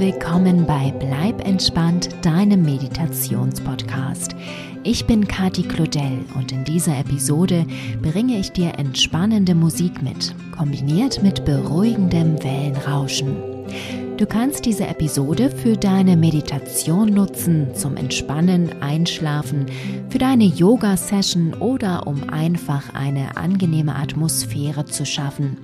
willkommen bei Bleib entspannt, deinem Meditationspodcast. Ich bin Kati Claudel und in dieser Episode bringe ich dir entspannende Musik mit, kombiniert mit beruhigendem Wellenrauschen. Du kannst diese Episode für deine Meditation nutzen, zum Entspannen, Einschlafen, für deine Yoga-Session oder um einfach eine angenehme Atmosphäre zu schaffen.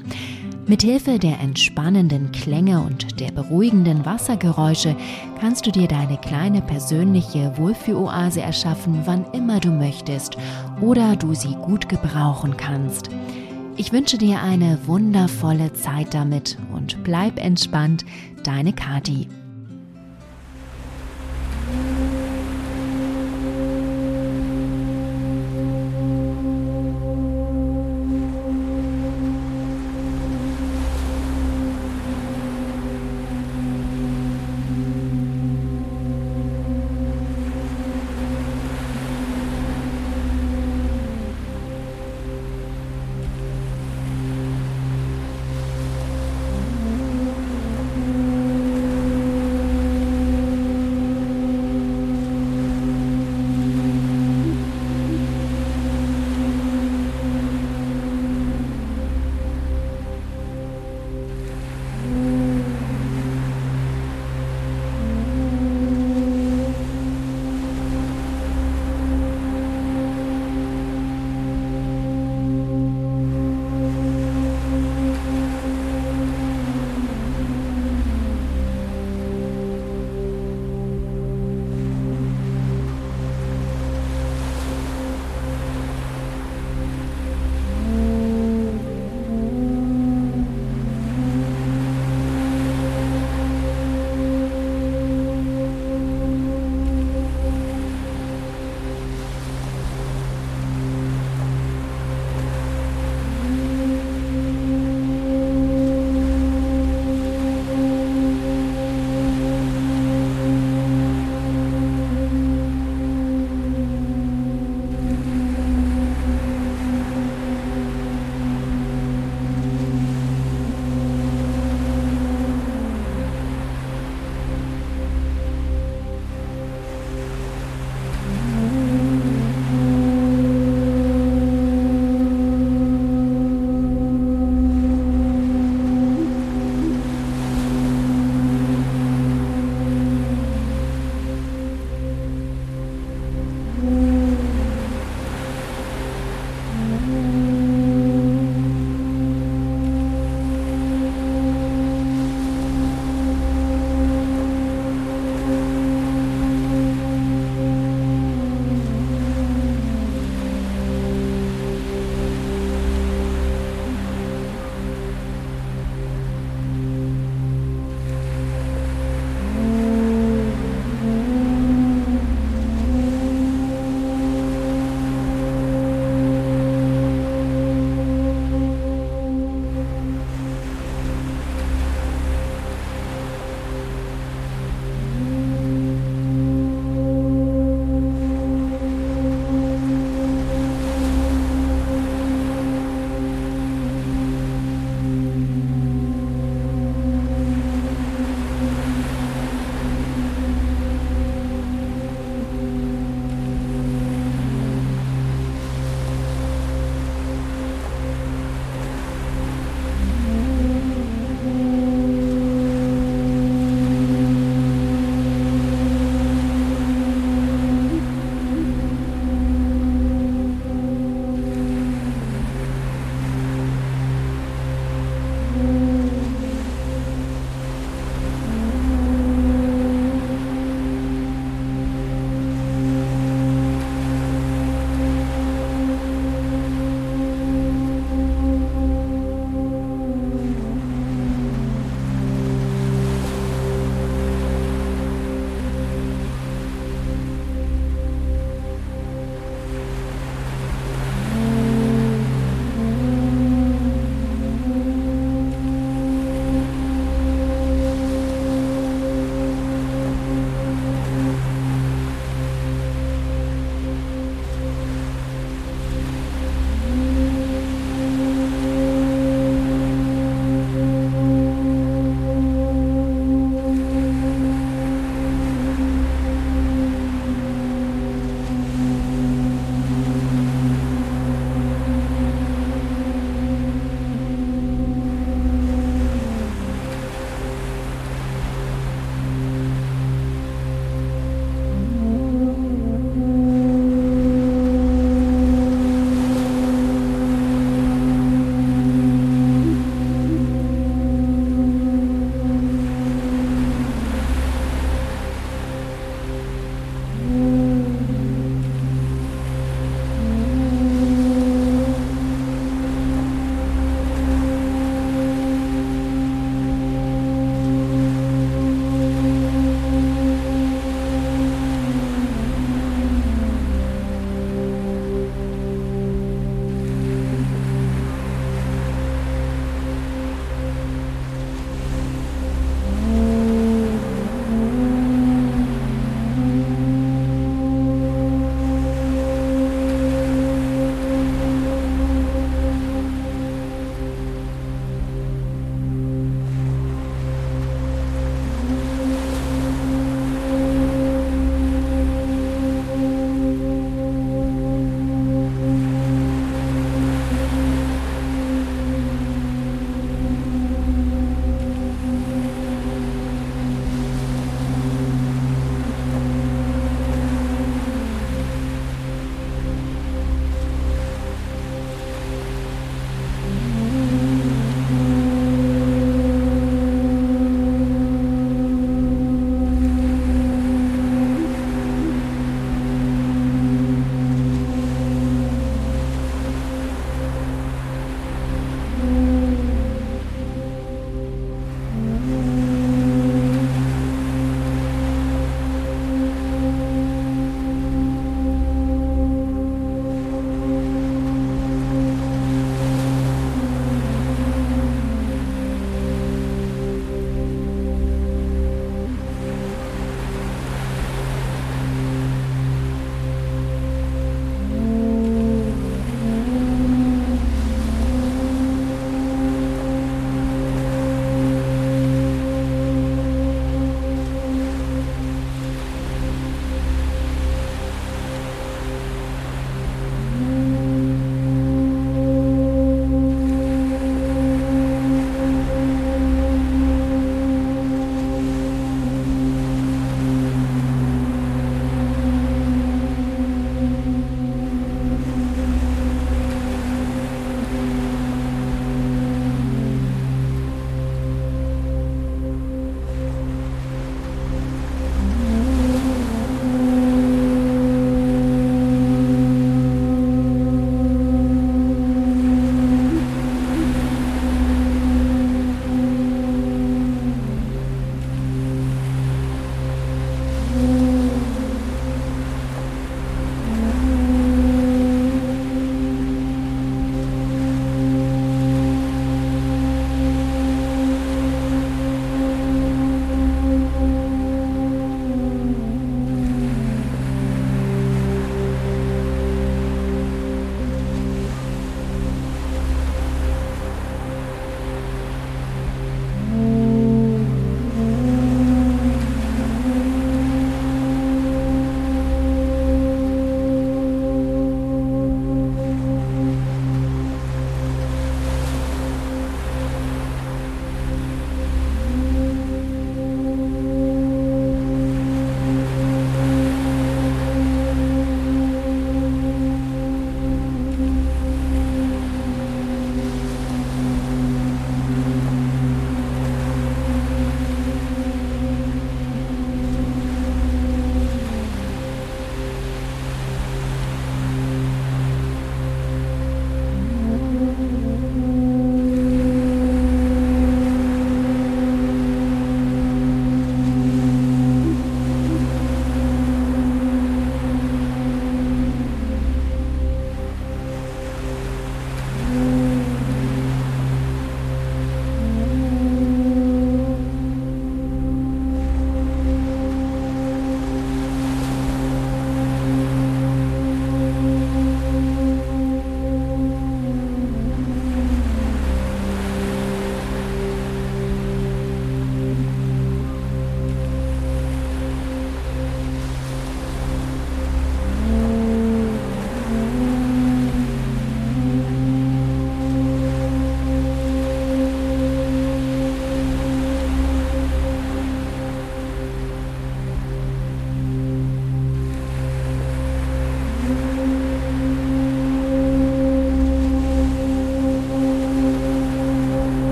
Mithilfe der entspannenden Klänge und der beruhigenden Wassergeräusche kannst du dir deine kleine persönliche Wohlfühloase erschaffen, wann immer du möchtest oder du sie gut gebrauchen kannst. Ich wünsche dir eine wundervolle Zeit damit und bleib entspannt, deine Kati.